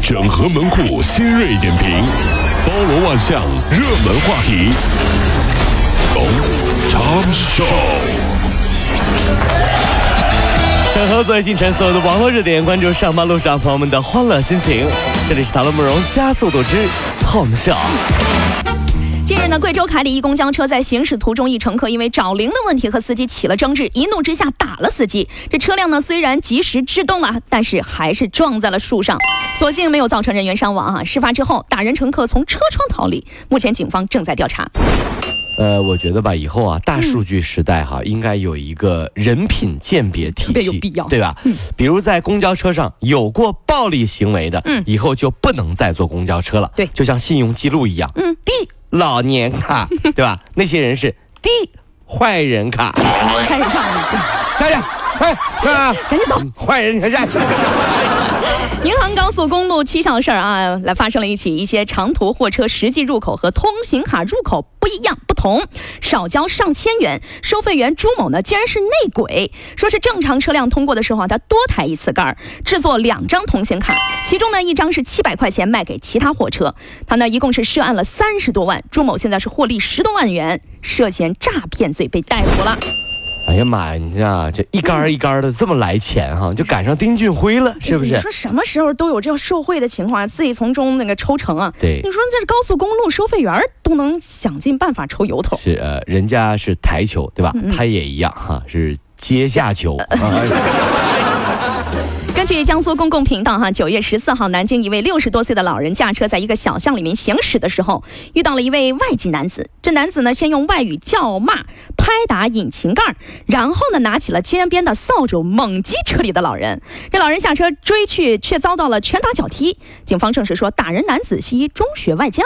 整合门户新锐点评，包罗万象，热门话题。龙 Tom Show。整合最新陈所有的网络热点，关注上班路上朋友们的欢乐心情。这里是讨论慕容加速度之痛笑。近日呢，贵州凯里一公交车在行驶途中，一乘客因为找零的问题和司机起了争执，一怒之下打了司机。这车辆呢虽然及时制动了，但是还是撞在了树上，所幸没有造成人员伤亡啊。事发之后，打人乘客从车窗逃离，目前警方正在调查。呃，我觉得吧，以后啊，大数据时代哈，应该有一个人品鉴别体系，必要对吧？比如在公交车上有过暴力行为的，嗯以后就不能再坐公交车了。对就像信用记录一样，嗯老年卡，对吧？那些人是 D 坏人卡，开始上下去，哎，啊，赶紧走。坏人你下去。宁杭高速公路蹊跷事儿啊，来发生了一起一些长途货车实际入口和通行卡入口不一样不同，少交上千元。收费员朱某呢，竟然是内鬼，说是正常车辆通过的时候啊，他多抬一次杆儿，制作两张通行卡，其中呢一张是七百块钱卖给其他货车，他呢一共是涉案了三十多万。朱某现在是获利十多万元，涉嫌诈骗罪被逮捕了。哎呀妈呀，你这这一杆儿一杆儿的这么来钱哈，就赶上丁俊晖了，是不是你？说什么时候都有这受贿的情况，自己从中那个抽成啊？对你说这高速公路收费员都能想尽办法抽油头。是呃，人家是台球，对吧？他也一样哈，是阶下球。啊 根据江苏公共频道哈，九月十四号，南京一位六十多岁的老人驾车在一个小巷里面行驶的时候，遇到了一位外籍男子。这男子呢，先用外语叫骂、拍打引擎盖儿，然后呢，拿起了街边的扫帚猛击车里的老人。这老人下车追去，却遭到了拳打脚踢。警方证实说，打人男子系一中学外教。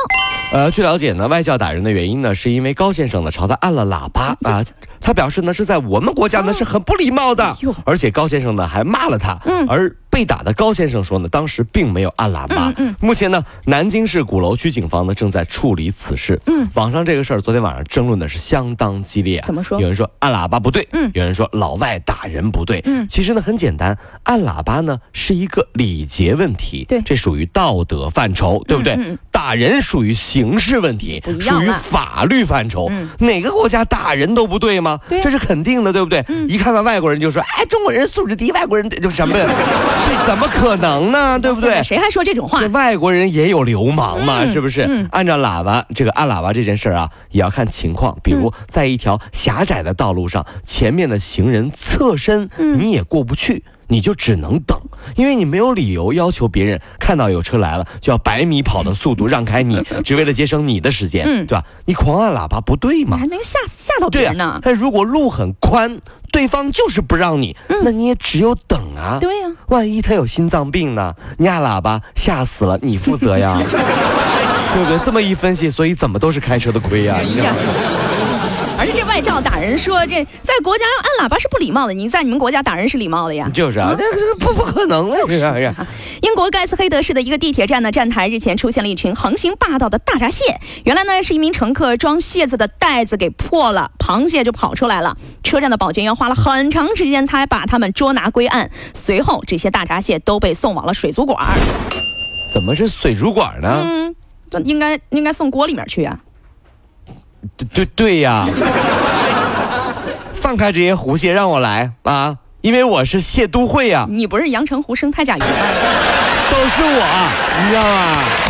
呃，据了解呢，外教打人的原因呢，是因为高先生呢朝他按了喇叭啊。他表示呢，是在我们国家呢是很不礼貌的哟，而且高先生呢还骂了他。嗯而被打的高先生说呢，当时并没有按喇叭。嗯目前呢，南京市鼓楼区警方呢正在处理此事。嗯网上这个事儿，昨天晚上争论的是相当激烈啊。怎么说有人说按喇叭不对，嗯有人说老外打人不对。嗯其实呢很简单，按喇叭呢是一个礼节问题，对这属于道德范畴，对不对？嗯嗯打人属于刑事问题属于法律范畴。嗯哪个国家打人都不对吗？这是肯定的，对不对？一看到外国人就说，哎，中国人素质低，外国人就什么呀？这怎么可能呢？对不对？谁还说这种话这？外国人也有流氓嘛，嗯是不是？嗯按照喇叭这个按喇叭这件事儿啊，也要看情况。比如在一条狭窄的道路上，前面的行人侧身，嗯你也过不去。你就只能等，因为你没有理由要求别人看到有车来了就要百米跑的速度让开你，只为了节省你的时间，嗯对吧？你狂按喇叭不对吗你还？能吓吓到别人呢？但如果路很宽，对方就是不让你，那你也只有等啊。嗯对呀、万一他有心脏病呢？你按喇叭吓死了，你负责呀，对不对？这么一分析，所以怎么都是开车的亏呀。你看哎呀，而且这外教打人说，这在国家按喇叭是不礼貌的，你在你们国家打人是礼貌的呀。就是啊，这这不不可能的，这是哎呀。英国盖茨黑德市的一个地铁站呢，站台日前出现了一群横行霸道的大闸蟹。原来呢是一名乘客装蟹子的袋子给破了，螃蟹就跑出来了。车站的保洁员花了很长时间才把他们捉拿归案。随后这些大闸蟹都被送往了水族馆。怎么是水族馆呢？嗯，这应该应该送锅里面去啊。对对对呀，放开这些狐蟹，让我来啊！因为我是蟹都会呀，你不是阳澄湖生态甲鱼吗？都是我，你知道吗？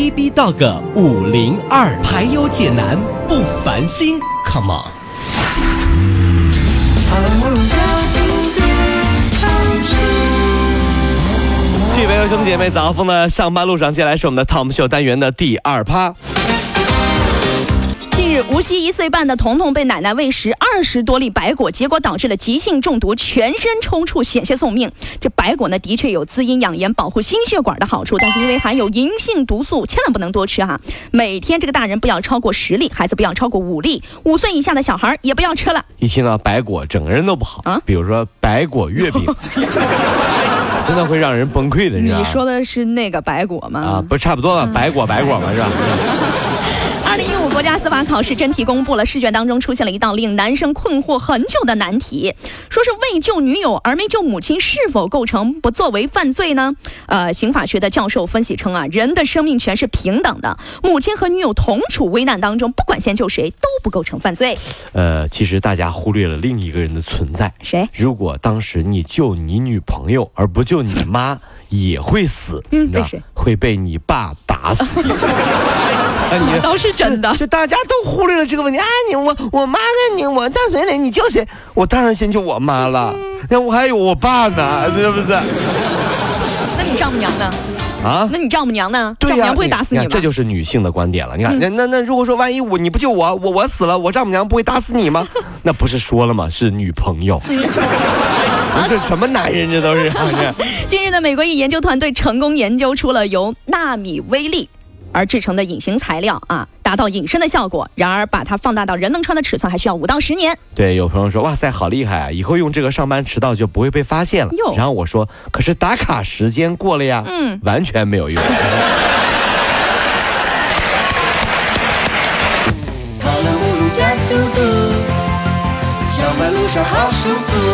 B B Dog 五零二，排忧解难不烦心，Come on。各位兄弟姐妹，早上风的上班路上，接下来是我们的 Tom 秀单元的第二趴。接近日，无锡一岁半的彤彤被奶奶喂食二十多粒白果，结果导致了急性中毒，全身抽搐，险些送命。这白果呢，的确有滋阴养颜、保护心血管的好处，但是因为含有银杏毒素，千万不能多吃哈。每天这个大人不要超过十粒，孩子不要超过五粒，五岁以下的小孩也不要吃了。一听到白果，整个人都不好啊比如说白果月饼，真的会让人崩溃的，你知道吗？你说的是那个白果吗？啊，不差不多吧？白果白果嘛，是吧？二零一五国家司法考试真题公布了，试卷当中出现了一道令男生困惑很久的难题，说是为救女友而没救母亲，是否构成不作为犯罪呢？呃，刑法学的教授分析称啊，人的生命权是平等的，母亲和女友同处危难当中，不管先救谁都不构成犯罪。呃，其实大家忽略了另一个人的存在。谁？如果当时你救你女朋友而不救你妈，也会死，嗯你知道被谁会被你爸打死。那 你倒是真的。就大家都忽略了这个问题。哎，你我我妈呢你我大嘴脸，你救谁？我当然先救我妈了，那我还有我爸呢，是不是？那你丈母娘呢？啊？那你丈母娘呢？对呀、丈母娘不会打死你吗？看这就是女性的观点了。你看，那那那如果说万一我你不救我，我我死了，我丈母娘不会打死你吗？那不是说了吗？是女朋友。这什么男人？这都是。这近日的，美国一研究团队成功研究出了由纳米微粒而制成的隐形材料啊，达到隐身的效果。然而，把它放大到人能穿的尺寸，还需要五到十年。对，有朋友说，哇塞，好厉害啊！以后用这个上班迟到就不会被发现了。然后我说，可是打卡时间过了呀，嗯，完全没有用。跑了五路加速度，上班路上好舒服。